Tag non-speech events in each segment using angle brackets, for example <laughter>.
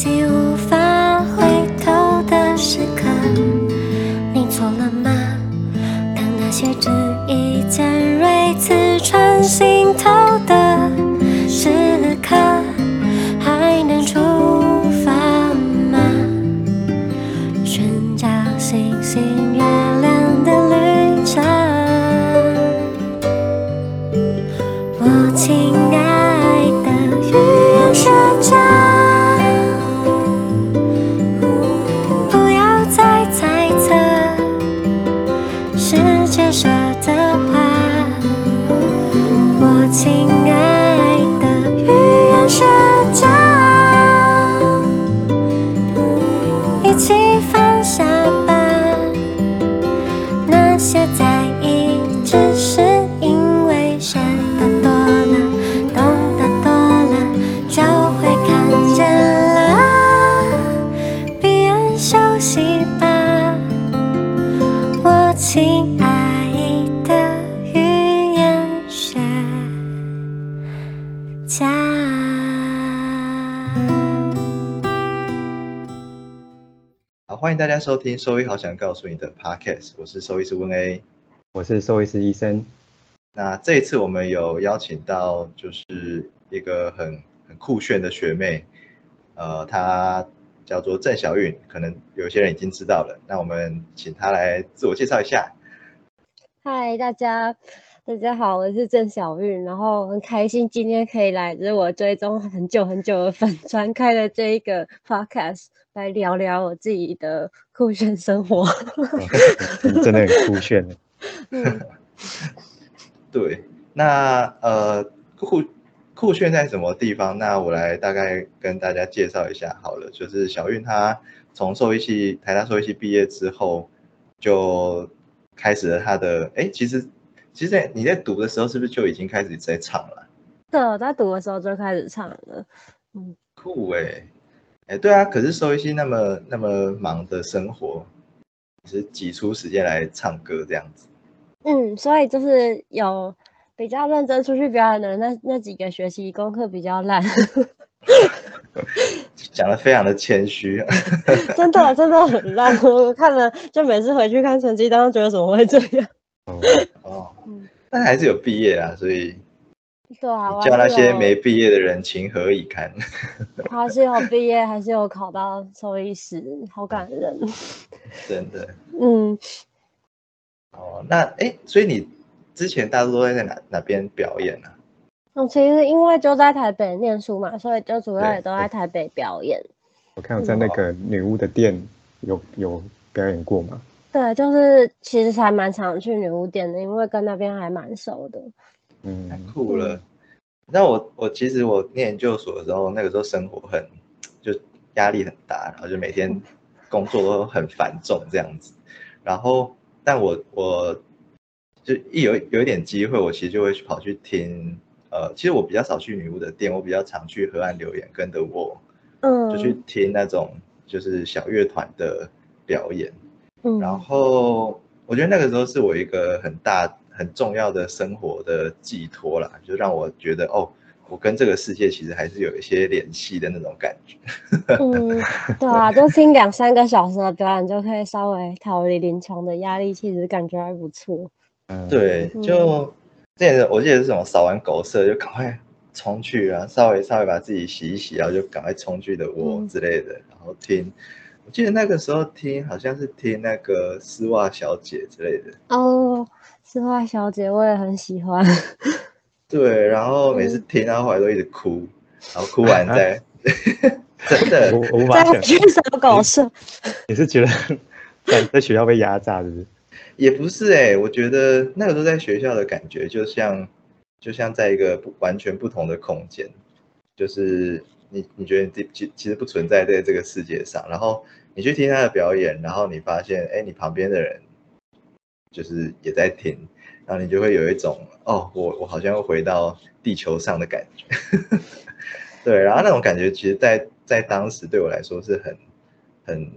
记无欢迎大家收听《兽医好想告诉你的 Podcast》，我是兽医师温 A。我是兽医师医生，那这一次我们有邀请到就是一个很很酷炫的学妹，呃，她叫做郑小韵，可能有些人已经知道了。那我们请她来自我介绍一下。嗨，大家，大家好，我是郑小韵，然后很开心今天可以来，这是我追踪很久很久的粉专开的这一个 podcast 来聊聊我自己的酷炫生活。你真的很酷炫的。<laughs> 嗯，<laughs> 对，那呃酷酷炫在什么地方？那我来大概跟大家介绍一下好了。就是小韵她从兽医系台大兽医系毕业之后，就开始了她的哎，其实其实在你在读的时候，是不是就已经开始在唱了？对，我在读的时候就开始唱了。嗯酷哎，哎对啊，可是收一些那么那么忙的生活，你是挤出时间来唱歌这样子。嗯，所以就是有比较认真出去表演的那那几个学期功课比较烂，讲的非常的谦虚，<laughs> 真的真的很烂。我看了就每次回去看成绩单，都觉得怎么会这样？哦，哦嗯，但还是有毕业啊，所以对啊，我叫那些没毕业的人情何以堪？<laughs> 他是有毕业，还是有考到兽医师，好感人。<laughs> 真的 <laughs> 嗯，哦，那哎，所以你之前大多都在哪哪边表演呢、啊？我其实因为就在台北念书嘛，所以就主要也都在台北表演。我看我在那个女巫的店有有表演过嘛？对，就是其实还蛮常去女巫店的，因为跟那边还蛮熟的。太嗯，酷了！那我我其实我念研究所的时候，那个时候生活很就压力很大，然后就每天 <laughs> 工作都很繁重这样子。然后，但我我就一有有一点机会，我其实就会去跑去听。呃，其实我比较少去女巫的店，我比较常去河岸留言跟着我，嗯，就去听那种就是小乐团的表演。嗯，然后我觉得那个时候是我一个很大很重要的生活的寄托啦，就让我觉得哦，我跟这个世界其实还是有一些联系的那种感觉。<laughs> 嗯，对啊，就听两三个小时的表演，就可以稍微逃离临床的压力，其实感觉还不错。嗯，对，就之前我记得是什么扫完狗舍就赶快冲去啊，稍微稍微把自己洗一洗，然后就赶快冲去的窝嗯之类的，然后听。我记得那个时候听好像是听那个丝袜小姐之类的，哦，丝袜小姐我也很喜欢。<laughs> 对，然后每次听，她后后来都一直哭，然后哭完再 <laughs> 真的我我无法想，在去扫狗舍，你是觉得在在学校被压榨，是不是？<laughs> 也不是哎、我觉得那个时候在学校的感觉，就像就像在一个不完全不同的空间，就是你你觉得你自己其其实不存在在这个世界上，然后你去听他的表演，然后你发现哎，你旁边的人就是也在听，然后你就会有一种哦，我我好像回到地球上的感觉，<laughs> 对，然后那种感觉其实在在当时对我来说是很很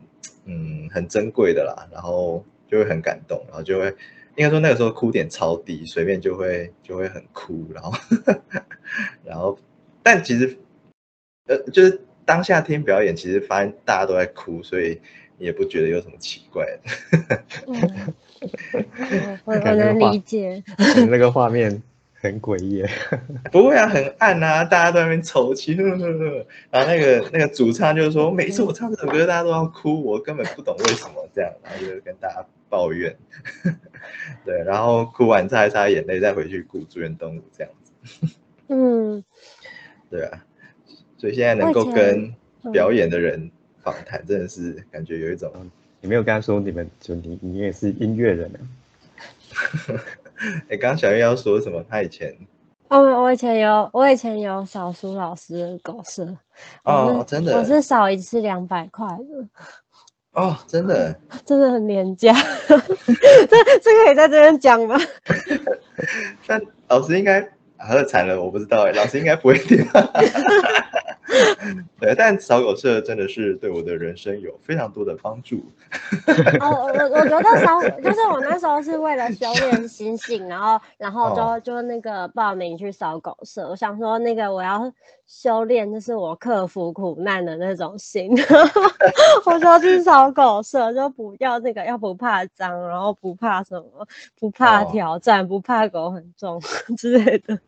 嗯很珍贵的啦，然后就会很感动，然后就会应该说那个时候哭点超低，随便就会就会很哭，然后 <laughs> 然后但其实呃就是当下听表演，其实发现大家都在哭，所以也不觉得有什么奇怪的。<laughs> 嗯，我我能理解。那个画面很诡异。<laughs> 不会啊，很暗啊，大家都在那边抽泣，然后那个那个主唱就是说，每次我唱这首歌，大家都要哭，我根本不懂为什么这样，然后就跟大家抱怨，<laughs> 对，然后哭完擦一擦眼泪，再回去顾住院动物这样子，嗯，对啊，所以现在能够跟嗯表演的人访谈，真的是感觉有一种，你没有跟他说你们就你你也是音乐人啊？<laughs> 哎，刚刚小月要说什么？他以前哦，我以前有，我以前有扫苏老师的狗舍。哦真的我是少一次两百块的，哦，真的，<laughs> 真的很廉价。<laughs> 这这可以在这边讲吗？但老师应该啊，惨了，我不知道哎，老师应该不会听。<laughs> 对，但扫狗社真的是对我的人生有非常多的帮助。<laughs> 哦，我我我觉得扫就是我那时候是为了修炼心性，然后然后就、哦就那个报名去扫狗舍。我想说那个我要修炼，就是我克服苦难的那种心。<laughs> 我说去扫狗舍，就不要那个要不怕脏，然后不怕什么，不怕哦挑战，不怕狗很重之类的。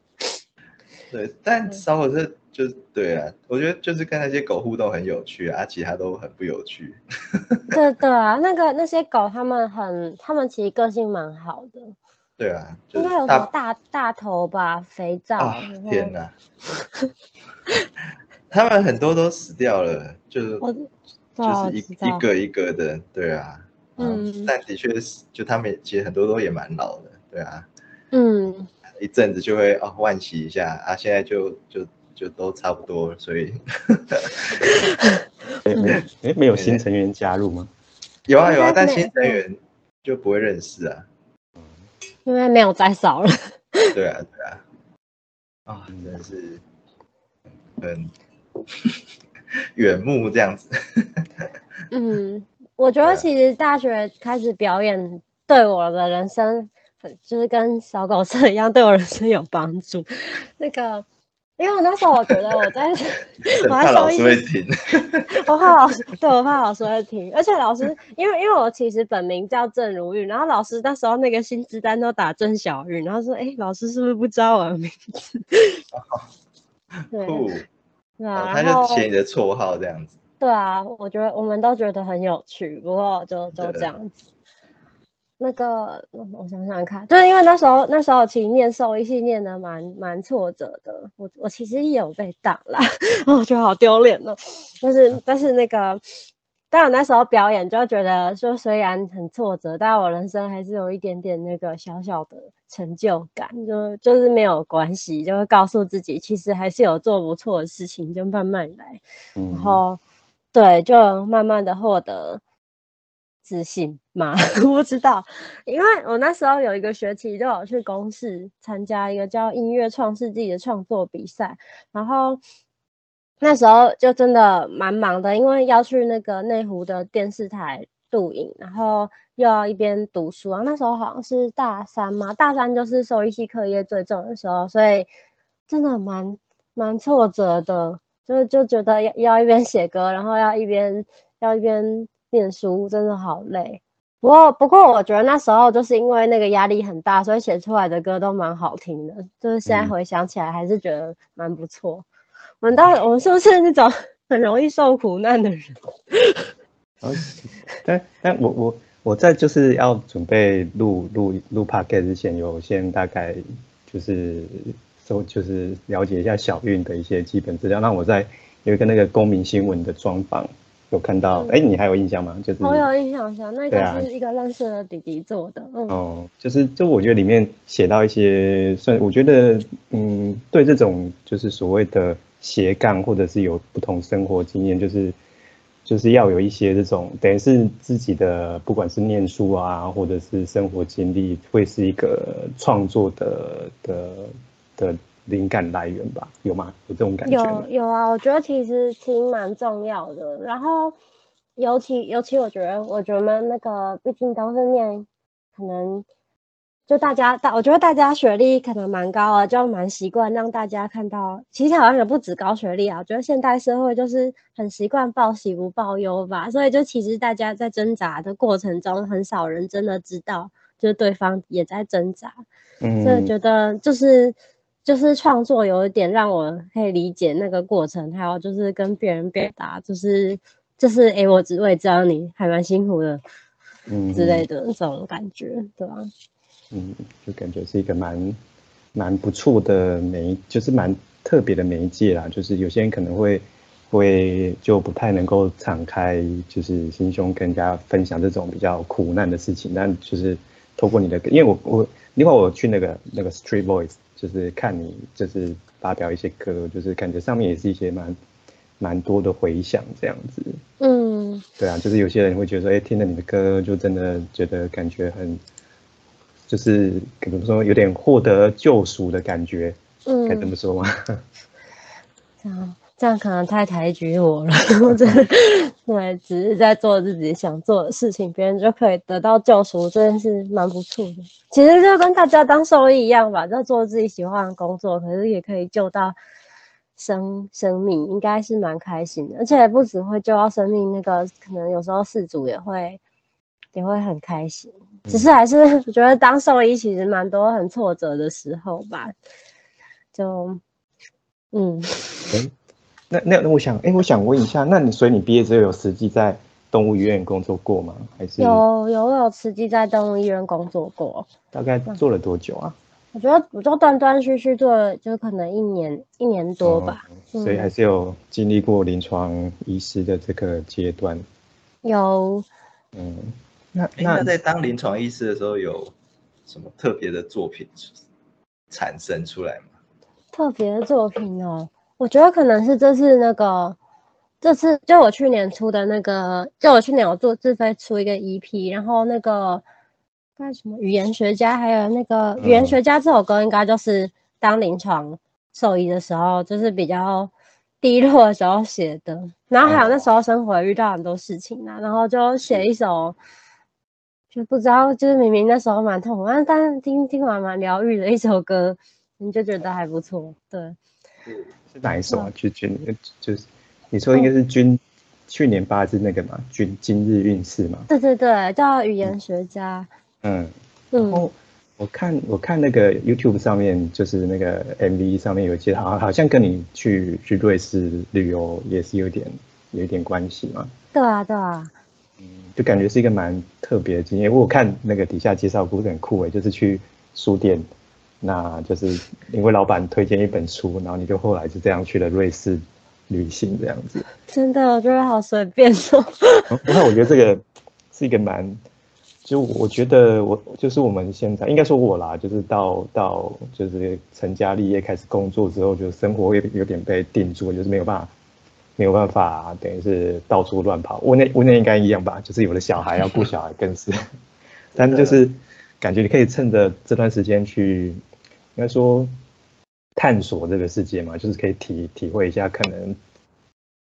对，但烧火车就是对啊，我觉得就是跟那些狗互动很有趣啊，其他都很不有趣。<laughs> 对对啊，那个那些狗他们很，他们其实个性蛮好的，对啊，就应该有什么大大头吧，肥皂。天哪！<laughs> 他们很多都死掉了，就是就是一一个一个的，对啊，嗯但的确是，就他们其实很多都也蛮老的，对啊，嗯，一阵子就会哦换洗一下啊，现在就就就都差不多，所以没 <laughs> 没诶没有新成员加入吗？有啊有啊，但新成员就不会认识啊，因为没有再少了。对啊对啊，啊真的是很 <laughs> 远目这样子，嗯，我觉得其实大学开始表演对我的人生，很就是跟小狗社一样，对我人生有帮助。那个，因为我那时候我觉得我在我还怕老师会听，我怕老师，对我怕老师会听，而且老师，因为因为我其实本名叫郑如玉，然后老师那时候那个薪资单都打郑小玉，然后说，哎、老师是不是不知道我的名字？对酷，对啊，哦他就写你的绰号这样子，对啊，我觉得我们都觉得很有趣，不过就就这样子。那个，我我想想看，就是因为那时候那时候其实念兽医系念的蛮蛮挫折的，我我其实也有被挡啦，我 <laughs> 觉得好丢脸哦。但是但是那个，当然那时候表演就觉得说虽然很挫折，但我人生还是有一点点那个小小的成就感，就就是没有关系，就会告诉自己其实还是有做不错的事情，就慢慢来。嗯然后对，就慢慢的获得自信吗，我 <laughs> 不知道，因为我那时候有一个学期就有去公视参加一个叫音乐创世纪的创作比赛，然后那时候就真的蛮忙的，因为要去那个内湖的电视台录影，然后又要一边读书啊。那时候好像是大三嘛，大三就是兽医系课业最重的时候，所以真的蛮蛮挫折的，就就觉得要要一边写歌，然后要一边要一边念书，真的好累。不过不过，我觉得那时候就是因为那个压力很大，所以写出来的歌都蛮好听的。就是现在嗯回想起来，还是觉得蛮不错。我们到底我们是不是那种 <laughs> 很容易受苦难的人？<laughs> 但但我我我在就是要准备录录录 p o c a s t 之前，有先大概就是搜就是了解一下小运的一些基本资料。那我在有一个那个公民新闻的专访有看到，嗯哎、你还有印象吗？就是我有印象下，那个是一个认识的弟弟做的。嗯，哦，就是就我觉得里面写到一些，算我觉得嗯，对这种就是所谓的斜杠或者是有不同生活经验，就是就是要有一些这种等于是自己的，不管是念书啊，或者是生活经历，会是一个创作的的的灵感来源吧？有吗？有这种感觉吗有？有啊，我觉得其实其实蛮重要的。然后尤其尤其我觉得，我觉得那个毕竟都是念可能就大家大，我觉得大家学历可能蛮高啊，就蛮习惯让大家看到。其实好像也不止高学历啊，我觉得现代社会就是很习惯报喜不报忧吧。所以就其实大家在挣扎的过程中，很少人真的知道，就是对方也在挣扎。嗯，所以觉得就是就是创作有一点让我可以理解那个过程，还有就是跟别人表达，就是就是哎，我只会知道你还蛮辛苦的，嗯之类的这种感觉，对吧？嗯，就感觉是一个蛮蛮不错的媒，就是蛮特别的媒介啦。就是有些人可能会会就不太能够敞开，就是心胸跟人家分享这种比较苦难的事情。但就是透过你的，因为我我另外我去那个那个 Street Voice，就是看你就是发表一些歌，就是感觉上面也是一些蛮蛮多的回响这样子。嗯，对啊，就是有些人会觉得说，哎，听了你的歌，就真的觉得感觉很，就是怎么说，有点获得救赎的感觉，嗯，该这么说吗？<laughs> 这样这样可能太抬举我了，我真的对，只是在做自己想做的事情，别人就可以得到救赎，这件事蛮不错的。其实就跟大家当兽医一样吧，就做自己喜欢的工作，可是也可以救到生生命，应该是蛮开心的。而且不只会救到生命，那个可能有时候事主也会也会很开心。只是还是觉得当兽医其实蛮多很挫折的时候吧，就嗯。那那那我想，哎，我想问一下，那你所以你毕业之后有实际在动物医院工作过吗？还是有有有实际在动物医院工作过，大概做了多久啊？我觉得我就断断续续做了，就可能一年一年多吧。哦所以还是有经历过临床医师的这个阶段。有嗯，那那那在当临床医师的时候，有什么特别的作品产生出来吗？特别的作品哦，我觉得可能是这次那个，这次就我去年出的那个，就我去年有做自费出一个 EP，然后那个干什么语言学家，还有那个语言学家这首歌，应该就是当临床兽医的时候，就是比较低落的时候写的。然后还有那时候生活遇到很多事情啊，然后就写一首，就不知道就是明明那时候蛮痛苦，但但是听听完蛮疗愈的一首歌，你就觉得还不错，对。是哪一首啊？就军就是你说应该是军去年八字那个嘛，军今日运势嘛。对对对，叫语言学家。嗯，然嗯，后我看我看那个 YouTube 上面，就是那个 MV 上面有介绍，好好像跟你去去瑞士旅游也是有点有一点关系嘛。对啊对啊，嗯就感觉是一个蛮特别的经验。我看那个底下介绍故事很酷诶，就是去书店，那就是因为老板推荐一本书，然后你就后来就这样去了瑞士旅行这样子。真的我觉得好随便哦。那我觉得这个是一个蛮，就我觉得我就是我们现在应该说我啦，就是到到就是成家立业开始工作之后，就生活有有点被定住，就是没有办法没有办法，等于是到处乱跑。我那我那应该一样吧，就是有了小孩要顾小孩更是，<laughs> 但就是感觉你可以趁着这段时间去，应该说探索这个世界嘛，就是可以体体会一下可能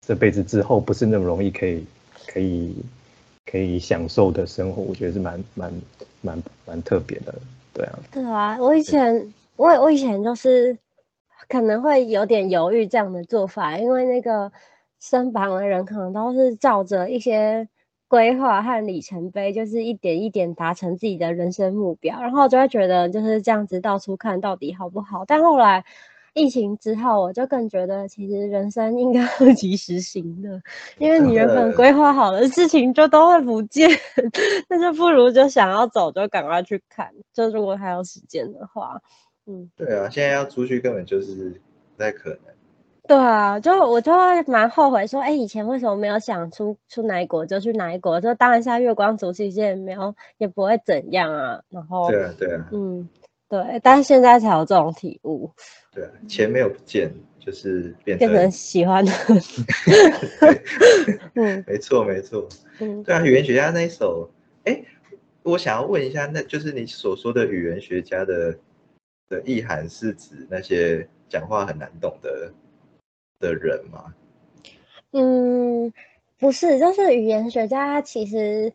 这辈子之后不是那么容易可以可以可以享受的生活，我觉得是蛮蛮蛮蛮特别的，对啊，对啊，我以前我我以前就是可能会有点犹豫这样的做法，因为那个身旁的人可能都是照着一些规划和里程碑，就是一点一点达成自己的人生目标，然后就会觉得就是这样子到处看到底好不好。但后来疫情之后，我就更觉得其实人生应该 <laughs> 要及时行乐，因为你原本规划好的事情就都会不见，那就不如就想要走就赶快去看，就如果还有时间的话。嗯，对啊，现在要出去根本就是不太可能。对啊，就我就会蛮后悔说，哎，以前为什么没有想出出哪一国就去哪一国，就当一下月光族，其实也没有也不会怎样啊。然后，对啊，对啊，嗯，对，但是现在才有这种体悟，对啊，钱没有不见，就是变变成成，喜欢的，嗯 <laughs> 没错没错。嗯，对啊，语言学家那一首，哎，我想要问一下，那就是你所说的语言学家的的意涵是指那些讲话很难懂的的人吗？嗯，不是，就是语言学家，他其实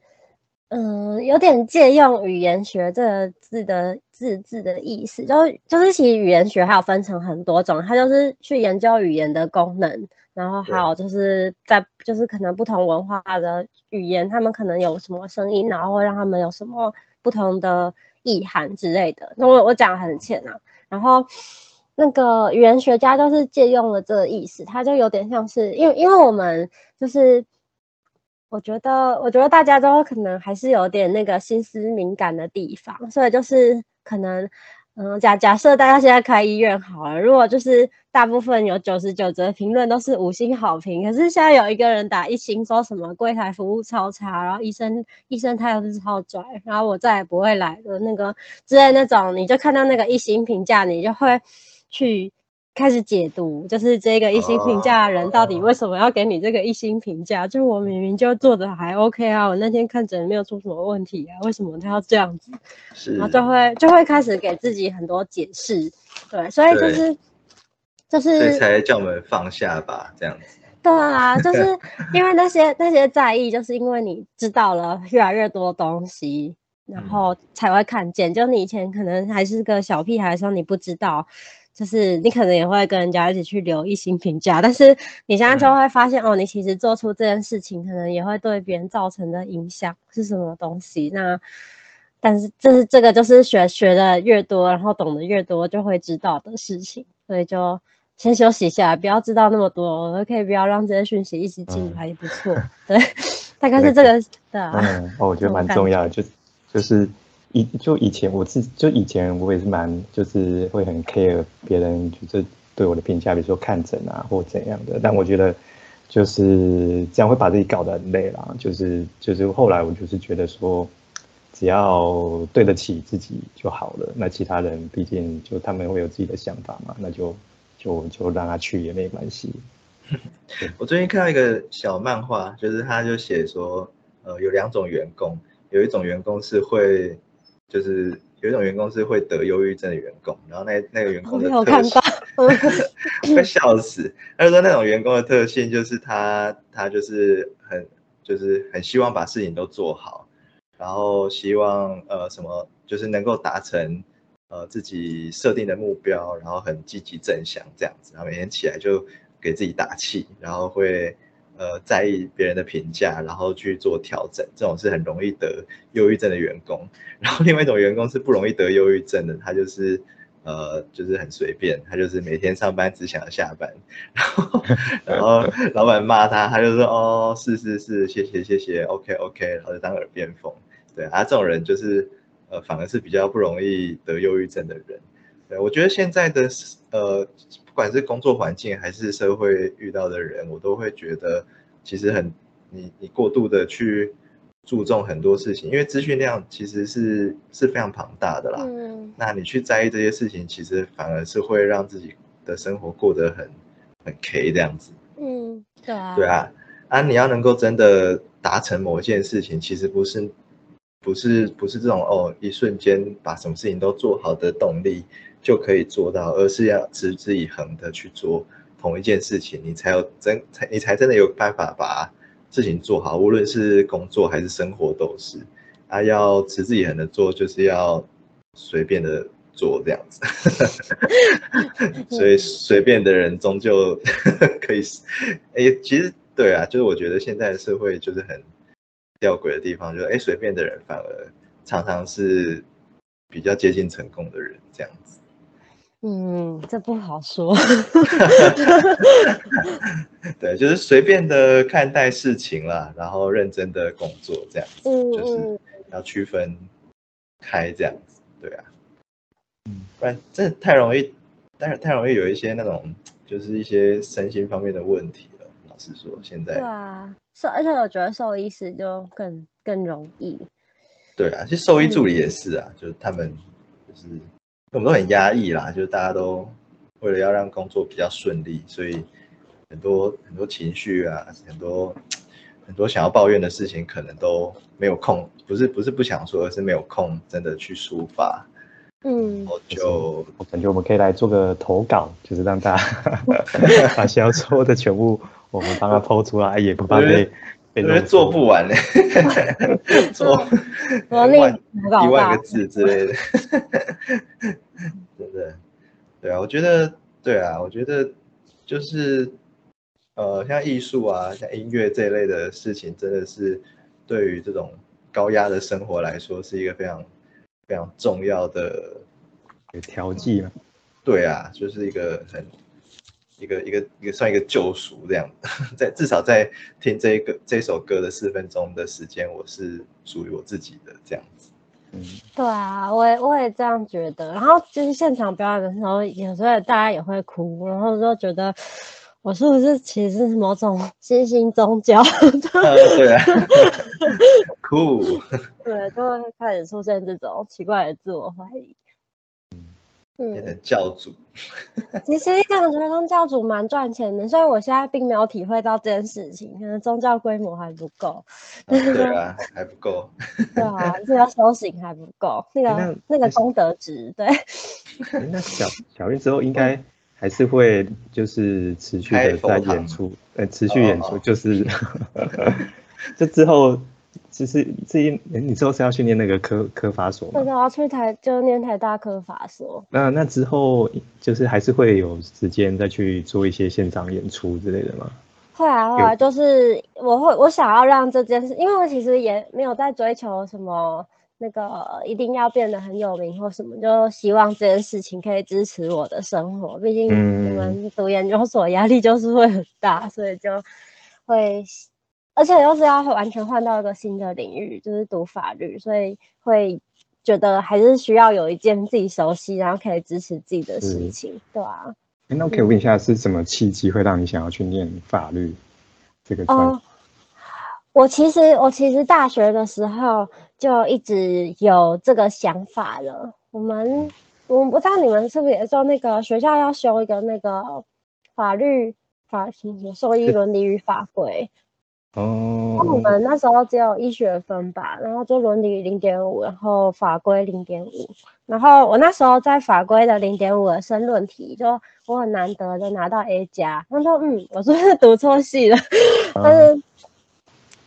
嗯，有点借用语言学这个字的字字的意思，就就是其实语言学还有分成很多种，它就是去研究语言的功能，然后还有就是在就是可能不同文化的语言，他们可能有什么声音，然后会让他们有什么不同的意涵之类的。那我我讲的很浅啊，然后那个语言学家就是借用了这个意思，他就有点像是因为因为我们就是。我觉得，我觉得大家都可能还是有点那个心思敏感的地方，所以就是可能，嗯，假假设大家现在开医院好了，如果就是大部分有九十九折评论都是五星好评，可是现在有一个人打一星，说什么柜台服务超差，然后医生医生态度是超拽，然后我再也不会来的那个之类那种，你就看到那个一星评价，你就会去。开始解读，就是这个一星评价的人到底为什么要给你这个一星评价？就我明明就做的还 OK 啊，我那天看诊没有出什么问题啊，为什么他要这样子？是，然后就会就会开始给自己很多解释，对，所以就是就是才叫我们放下吧，这样子。<laughs> 对啊，就是因为那些那些在意，就是因为你知道了越来越多东西，然后才会看见。就你以前可能还是个小屁孩的时候，你不知道。就是你可能也会跟人家一起去留一星评价，但是你现在就会发现哦，你其实做出这件事情，可能也会对别人造成的影响是什么东西。那但是这是这个就是学学的越多，然后懂得越多，就会知道的事情。所以就先休息一下，不要知道那么多，可以不要让这些讯息一直进来也不错。<laughs> 对，大概是这个的。嗯，哦，我觉得蛮重要的，就就是。以就以前我自就以前我也是蛮就是会很 care 别人就是对我的评价，比如说看诊啊或怎样的。但我觉得就是这样会把自己搞得很累啦。就是就是后来我就是觉得说，只要对得起自己就好了。那其他人毕竟就他们会有自己的想法嘛，那就就就让他去也没关系。<laughs> 我最近看到一个小漫画，就是他就写说，呃，有两种员工，有一种员工是会。就是有一种员工是会得忧郁症的员工，然后那那个员工的特性，快 <laughs> 笑死。他说那种员工的特性就是他他就是很就是很希望把事情都做好，然后希望呃什么就是能够达成呃自己设定的目标，然后很积极正向这样子，然后每天起来就给自己打气，然后会。呃，在意别人的评价，然后去做调整，这种是很容易得忧郁症的员工。<laughs> 然后另外一种员工是不容易得忧郁症的，他就是呃，就是很随便，他就是每天上班只想要下班。<laughs> 然后然后老板骂他，他就说哦，是是是，谢谢谢谢，OK OK，然后就当耳边风。对啊，这种人就是呃，反而是比较不容易得忧郁症的人。对，我觉得现在的呃。不管是工作环境还是社会遇到的人，我都会觉得其实很你你过度的去注重很多事情，因为资讯量其实是是非常庞大的啦。嗯，那你去在意这些事情，其实反而是会让自己的生活过得很很 K 这样子。嗯，对啊。对啊，啊，你要能够真的达成某一件事情，其实不是不是不是这种哦，一瞬间把什么事情都做好的动力。就可以做到，而是要持之以恒的去做同一件事情，你才有真才你才真的有办法把事情做好，无论是工作还是生活都是。啊，要持之以恒的做，就是要随便的做这样子。<laughs> 所以随便的人终究可以。哎，其实对啊，就是我觉得现在的社会就是很吊诡的地方，就是哎，随便的人反而常常是比较接近成功的人这样子。嗯，这不好说。<laughs> 对，就是随便的看待事情啦，然后认真的工作这样子，就是要区分开这样子，对啊。嗯，不然真的太容易，但是太容易有一些那种，就是一些身心方面的问题了。老实说，现在对啊，是而且我觉得兽医师就更更容易。对啊，其实兽医助理也是啊，就是他们就是。我们都很压抑啦，就是大家都为了要让工作比较顺利，所以很多很多情绪啊，很多很多想要抱怨的事情，可能都没有空。不是不是不想说，而是没有空真的去抒发。嗯，我就我感觉我们可以来做个投稿，就是让大家 <laughs> 把想要说的全部我们帮他抛出来，也不怕被被因为做不完呢，做 <laughs> <laughs> 我那万一万个字之类的，<laughs> 真的，对啊，我觉得，对啊，我觉得就是，呃，像艺术啊，像音乐这一类的事情，真的是对于这种高压的生活来说，是一个非常非常重要的，有调剂嘛。对啊，就是一个很一个一个一个算一个救赎这样，<laughs> 在至少在听这一个这首歌的四分钟的时间，我是属于我自己的这样子。嗯，对啊，我也我也这样觉得。然后就是现场表演的时候，有时候大家也会哭，然后就觉得我是不是其实是某种新兴宗教？<laughs> 对啊，<laughs> 酷，对，就会开始出现这种奇怪的自我怀疑。嗯，变成教主。<laughs> 其实感觉当教主蛮赚钱的，虽然我现在并没有体会到这件事情，可能宗教规模还不够。啊对啊，<laughs> 还不够。对啊，这个修行还不够，那那个那个功德值，对。诶那小小运之后应该还是会就是持续的在演出，呃，持续演出哦就是，<laughs> 这之后就是这一你之后是要去念那个科科法所吗？那我要去台就念台大科法所，那那之后就是还是会有时间再去做一些现场演出之类的吗？后来后来就是我会我想要让这件事，因为我其实也没有在追求什么那个一定要变得很有名或什么，就希望这件事情可以支持我的生活。毕竟嗯我们读研究所压力就是会很大，所以就会，而且又是要完全换到一个新的领域，就是读法律，所以会觉得还是需要有一件自己熟悉，然后可以支持自己的事嗯情，对啊。诶那我可以问一下，是什么契机会让你想要去念法律这个专业？哦，我其实我其实大学的时候就一直有这个想法了。我们我不知道你们是不是也说那个学校要修一个那个法律法什么受益伦理与法规，哦。那我们那时候只有医学分吧，然后就伦理零点五，然后法规零点五，然后我那时候在法规的零点五的申论题，就我很难得的拿到 A 加，他说嗯，我是不是读错系了？但是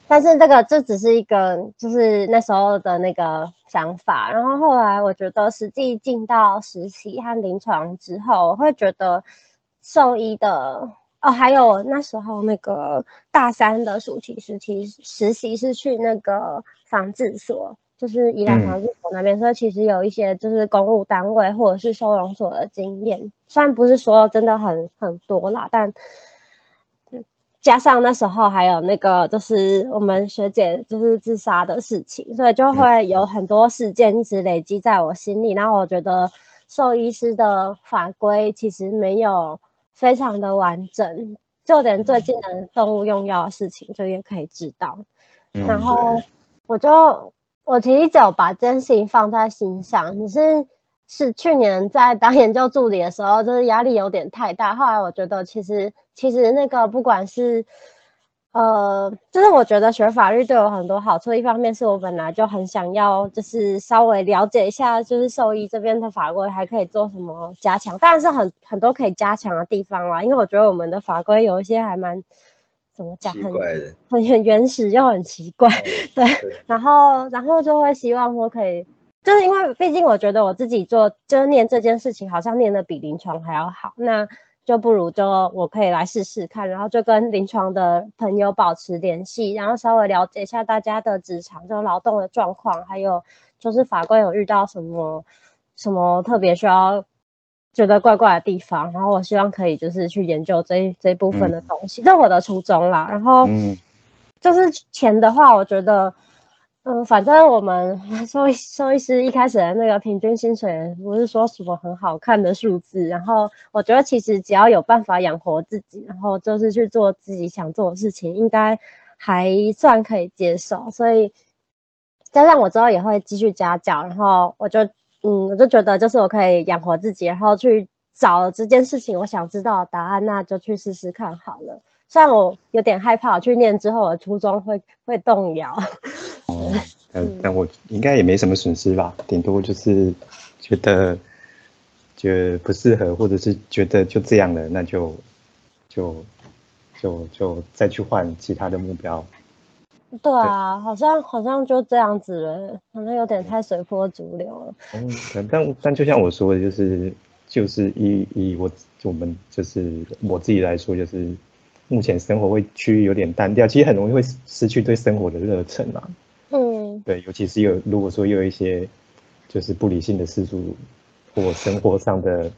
但是这个这只是一个就是那时候的那个想法，然后后来我觉得实际进到实习和临床之后，我会觉得兽医的哦，还有那时候那个大三的暑期实习实习是去那个防治所，就是宜兰嗯防治所那边，所以其实有一些就是公务单位或者是收容所的经验，虽然不是说真的很很多啦，但加上那时候还有那个就是我们学姐就是自杀的事情，所以就会有很多事件一直累积在我心里。然后我觉得兽医师的法规其实没有非常的完整，就连最近的动物用药的事情就也可以知道。嗯然后我就我其实一直有把这件事情放在心上，只是是去年在当研究助理的时候，就是压力有点太大。后来我觉得其实其实那个不管是呃，就是我觉得学法律对我很多好处。一方面是我本来就很想要，就是稍微了解一下，就是兽医这边的法规还可以做什么加强，当然是很很多可以加强的地方啦。因为我觉得我们的法规有一些还蛮怎么讲，很很很原始又很奇怪。对对，然后然后就会希望说可以，就是因为毕竟我觉得我自己做就是念这件事情，好像念的比临床还要好，那就不如就我可以来试试看，然后就跟临床的朋友保持联系，然后稍微了解一下大家的职场就劳动的状况，还有就是法官有遇到什么什么特别需要。觉得怪怪的地方，然后我希望可以就是去研究这一这一部分的东西，这是我的初衷啦。然后，嗯就是钱的话，我觉得，嗯，反正我们兽医兽医师一开始的那个平均薪水不是说什么很好看的数字，然后我觉得其实只要有办法养活自己，然后就是去做自己想做的事情，应该还算可以接受。所以加上我之后也会继续家教，然后我就嗯，我就觉得就是我可以养活自己，然后去找这件事情我想知道答案，那就去试试看好了。虽然我有点害怕，去念之后，我初衷会会动摇。哦，<laughs> 但但我应该也没什么损失吧，顶多就是觉得觉得不适合，或者是觉得就这样了，那就就就就再去换其他的目标。对啊，好像好像就这样子了，好像有点太随波逐流了。嗯，但但但就像我说的，就是就是以以我我们就是我自己来说，就是目前生活会趋于有点单调，其实很容易会失失去对生活的热忱啊。嗯，对，尤其是有如果说又有一些就是不理性的事数或生活上的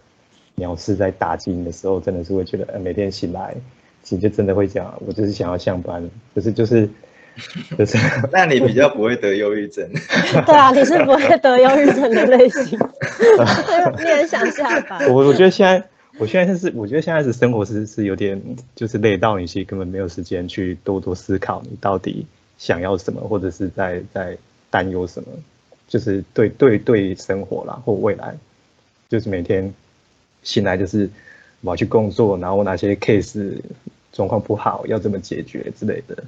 鸟事在打击你的时候，真的是会觉得，呃，每天醒来，其实就真的会讲，我就是想要上班，就是就是 <laughs> 就是。那你比较不会得忧郁症。<laughs> <laughs> 对啊，你是不会得忧郁症的类型，你很想下班。我我觉得现在，我现在是，我觉得现在是生活是是有点，就是累到你，其实根本没有时间去多多思考你到底想要什么，或者是在在担忧什么，就是对对对生活啦或未来，就是每天醒来就是我要去工作，然后哪些 case 状况不好要怎么解决之类的，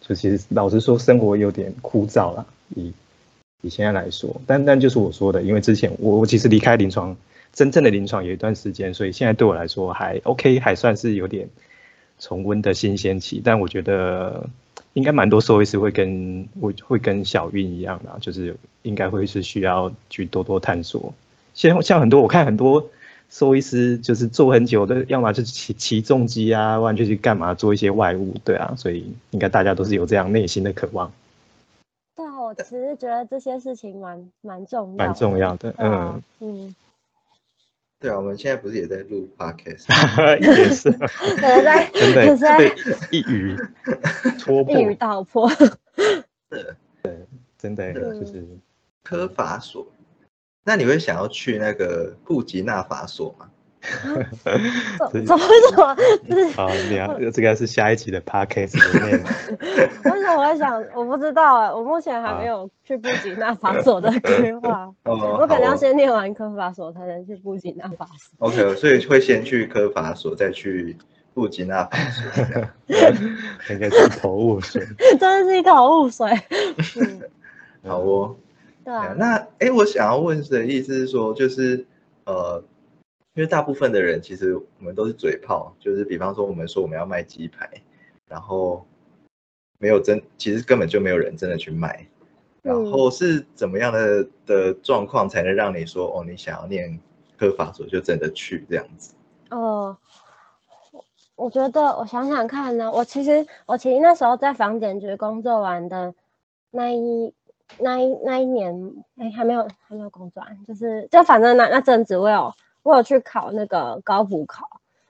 就其实老实说，生活有点枯燥啦，以以现在来说，但但就是我说的，因为之前我我其实离开临床，真正的临床有一段时间，所以现在对我来说还 OK，还算是有点重温的新鲜期。但我觉得应该蛮多兽医师会跟会会跟小运一样的，就是应该会是需要去多多探索。像像很多我看很多兽医师就是做很久的，要么就是骑骑重机啊，不然就去干嘛做一些外务，对啊，所以应该大家都是有这样内心的渴望。对啊，我其实觉得这些事情蛮蛮重要的，蛮重要的，嗯，嗯，对啊，我们现在不是也在录 podcast？<laughs> 也是，可在真的可在被一语戳破一，语道破。真的嗯就是科法所。那你会想要去那个布吉纳法索吗？<laughs> 怎怎么怎么？就是好，你要这个是下一期的面，<laughs> 为什么我在想？我不知道哎，我目前还没有去布吉纳法索的规划。<laughs> 哦我可能要先念完科法所，才能去布吉纳法索。OK，所以会先去科法所，再去布吉纳法索这样。应该是一头雾水。真的是一头雾水。嗯，好哦。对啊，那哎，诶我想要问的意思是说，就是呃，因为大部分的人其实我们都是嘴炮，就是比方说我们说我们要卖鸡排，然后没有真，其实根本就没有人真的去卖。然嗯后是怎么样的的状况才能让你说哦，你想要念科法所就真的去这样子？呃，我我觉得我想想看呢，我其实我其实那时候在房检局工作完的那一那一那一年，哎，还没有还没有工作完，就是就反正那那阵子我有我有去考那个高普考，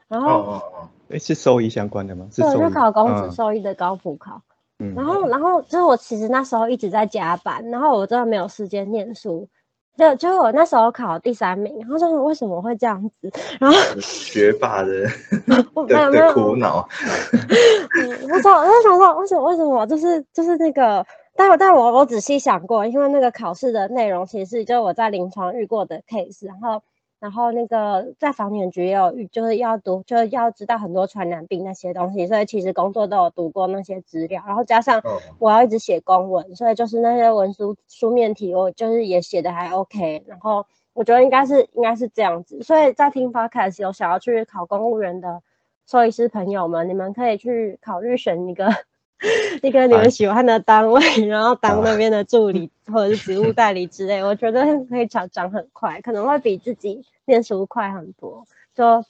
然哦后哦哦，诶是兽医相关的吗？是对，兽医就考公职嗯兽医的高普考。嗯然后，然后就是我其实那时候一直在加班，然后我真的没有时间念书。就就我那时候考第三名，然后说为什么会这样子？然后学霸的 <laughs> 我没有的的没有苦恼。嗯，不知道，我在想说为什么为什么就是就是那个，但我但我我仔细想过，因为那个考试的内容其实就是我在临床遇过的 case，然后然后那个在房检局也有，就是要读就是要知道很多传染病那些东西，所以其实工作都有读过那些资料，然后加上哦，我要一直写公文，所以就是那些文书书面题，我就是也写的还 OK。然后我觉得应该是应该是这样子，所以在听 podcast 有想要去考公务员的兽医师朋友们，你们可以去考虑选一个一个你们喜欢的单位，然后当那边的助理 <laughs> 或者是职务代理之类，我觉得可以长长很快，可能会比自己念书快很多。就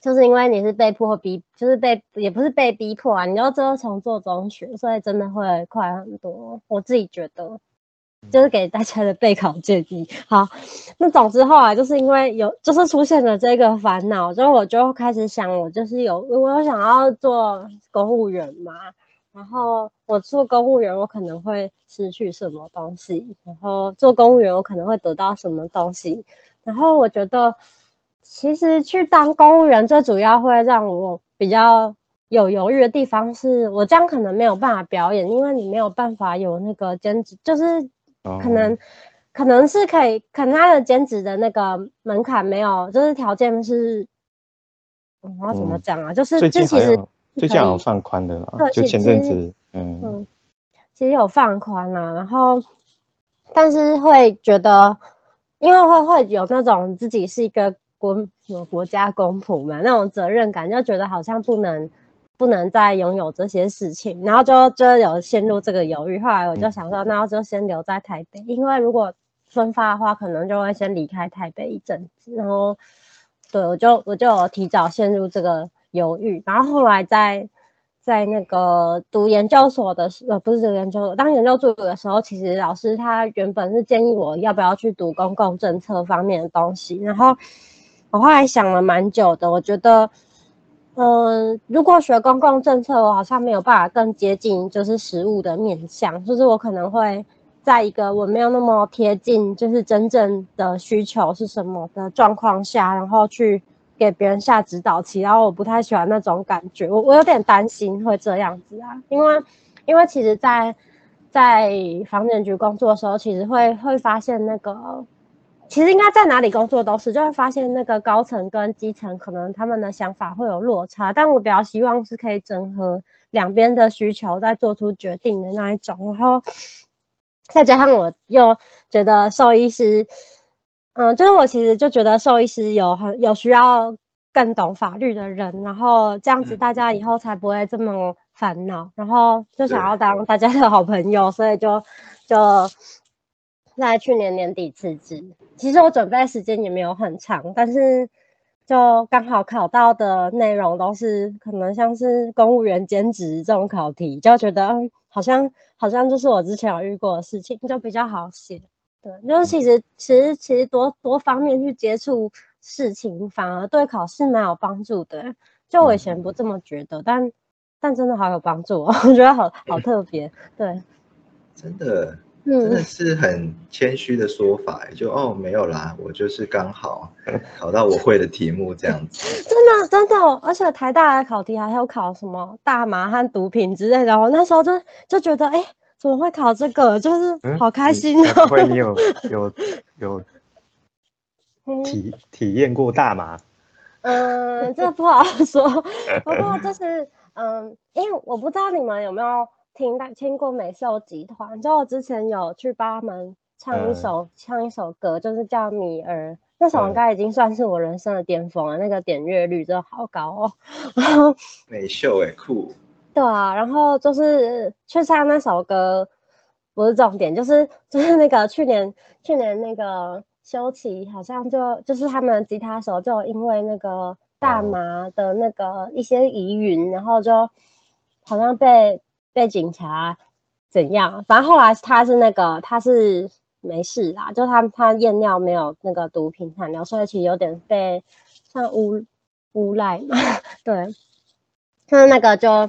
就是因为你是被迫逼，就是被也不是被逼迫啊，你就最后从做中学，所以真的会快很多。我自己觉得，就是给大家的备考建议。好，那总之后来就是因为有，就是出现了这个烦恼，之后我就开始想，我就是有，我有想要做公务员嘛，然后我做公务员，我可能会失去什么东西，然后做公务员，我可能会得到什么东西，然后我觉得。其实去当公务员，最主要会让我比较有犹豫的地方是，我这样可能没有办法表演，因为你没有办法有那个兼职，就是可能、哦可能是可以，可能他的兼职的那个门槛没有，就是条件是，嗯我要怎么嗯讲啊？就是最近好这其实最近好像放宽的了，就前阵子，嗯，嗯，其实有放宽啦，然后但是会觉得，因为会会有那种自己是一个国有国家公仆嘛，那种责任感，就觉得好像不能不能再拥有这些事情，然后就就有陷入这个犹豫。后来我就想说，那就先留在台北，因为如果分发的话，可能就会先离开台北一阵子。然后，对我就我就提早陷入这个犹豫，然后后来在在那个读研究所的时，呃，不是读研究所，当研究助理的时候，其实老师他原本是建议我要不要去读公共政策方面的东西，然后我后来想了蛮久的，我觉得。嗯，如果学公共政策，我好像没有办法更接近就是实物的面向，就是我可能会在一个我没有那么贴近，就是真正的需求是什么的状况下，然后去给别人下指导棋，然后我不太喜欢那种感觉，我我有点担心会这样子啊，因为因为其实，在在房检局工作的时候，其实会会发现那个。其实应该在哪里工作都是，就会发现那个高层跟基层可能他们的想法会有落差，但我比较希望是可以整合两边的需求再做出决定的那一种。然后再加上我又觉得兽医师，嗯，就是我其实就觉得兽医师有很有需要更懂法律的人，然后这样子大家以后才不会这么烦恼，然后就想要当大家的好朋友，所以就就。在去年年底辞职，其实我准备时间也没有很长，但是就刚好考到的内容都是可能像是公务员兼职这种考题，就觉得好像好像就是我之前有遇过的事情，就比较好写。对，就是其实其实其实多多方面去接触事情，反而对考试蛮有帮助的。就我以前不这么觉得，但但真的好有帮助哦，<laughs> 我觉得好好特别。对，真的。真的是很谦虚的说法，就哦没有啦，我就是刚好考到我会的题目这样子。<laughs> 真的真的，而且台大的考题还有考什么大麻和毒品之类的，我那时候就就觉得，哎，怎么会考这个？就是好开心哦。会你有 <laughs> 有有体体验过大麻？嗯，这不好说。<laughs> 不过就是嗯，因为我不知道你们有没有。听听过美秀集团，就我之前有去帮他们唱一首唱一首歌，就是叫《米儿》，那首应该已经算是我人生的巅峰了，那个点阅率真的好高哦。美秀哎，酷。对啊，然后就是去唱那首歌不是重点，就是就是那个去年去年那个修齐好像就就是他们吉他手就因为那个大麻的那个一些疑云，然后就好像被。被警察怎样？反正后来他是那个他是没事啦，就他他验尿没有那个毒品残留，所以其实有点被像诬诬赖嘛。<laughs> 对，就是那个就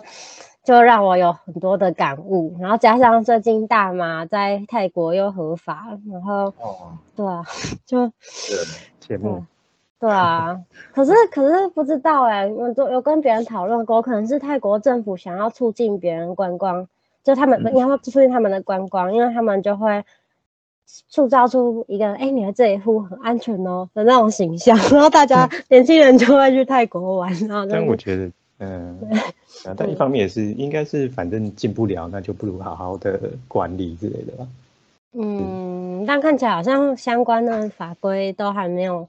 就让我有很多的感悟，然后加上最近大麻在泰国又合法，然后哦，对啊，<laughs> 就节目。对。啊，可是可是不知道哎，我都有跟别人讨论过，可能是泰国政府想要促进别人观光，就他们然后促进他们的观光，因为他们就会塑造出一个哎，你来这里户很安全哦的那种形象，然后大家年轻人就会去泰国玩。然后但我觉得，嗯，<laughs> 但一方面也是，应该是反正进不了，那就不如好好的管理之类的吧。嗯，但看起来好像相关的法规都还没有。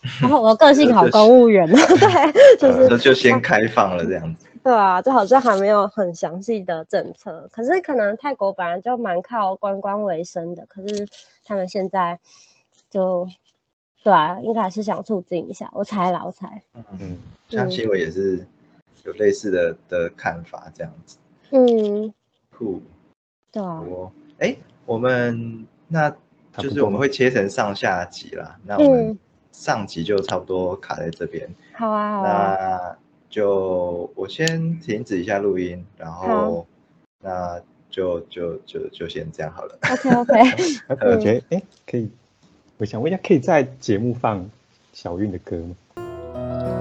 <laughs> 然后我个性好公务员 <laughs> 对，就是就先开放了这样子。对啊，就好像还没有很详细的政策。可是可能泰国本来就蛮靠观光为生的，可是他们现在就对啊，应该还是想促进一下。我猜啦，我猜。嗯，像新闻也是有类似的的看法这样子。嗯，酷。对啊。我哎，我们那就是我们会切成上下集啦。那我们。上集就差不多卡在这边，好啊，那就我先停止一下录音，然后那就就就就先这样好了。<laughs> <laughs> OK OK，我觉得哎可以，我想问一下，可以在节目放小韵的歌吗？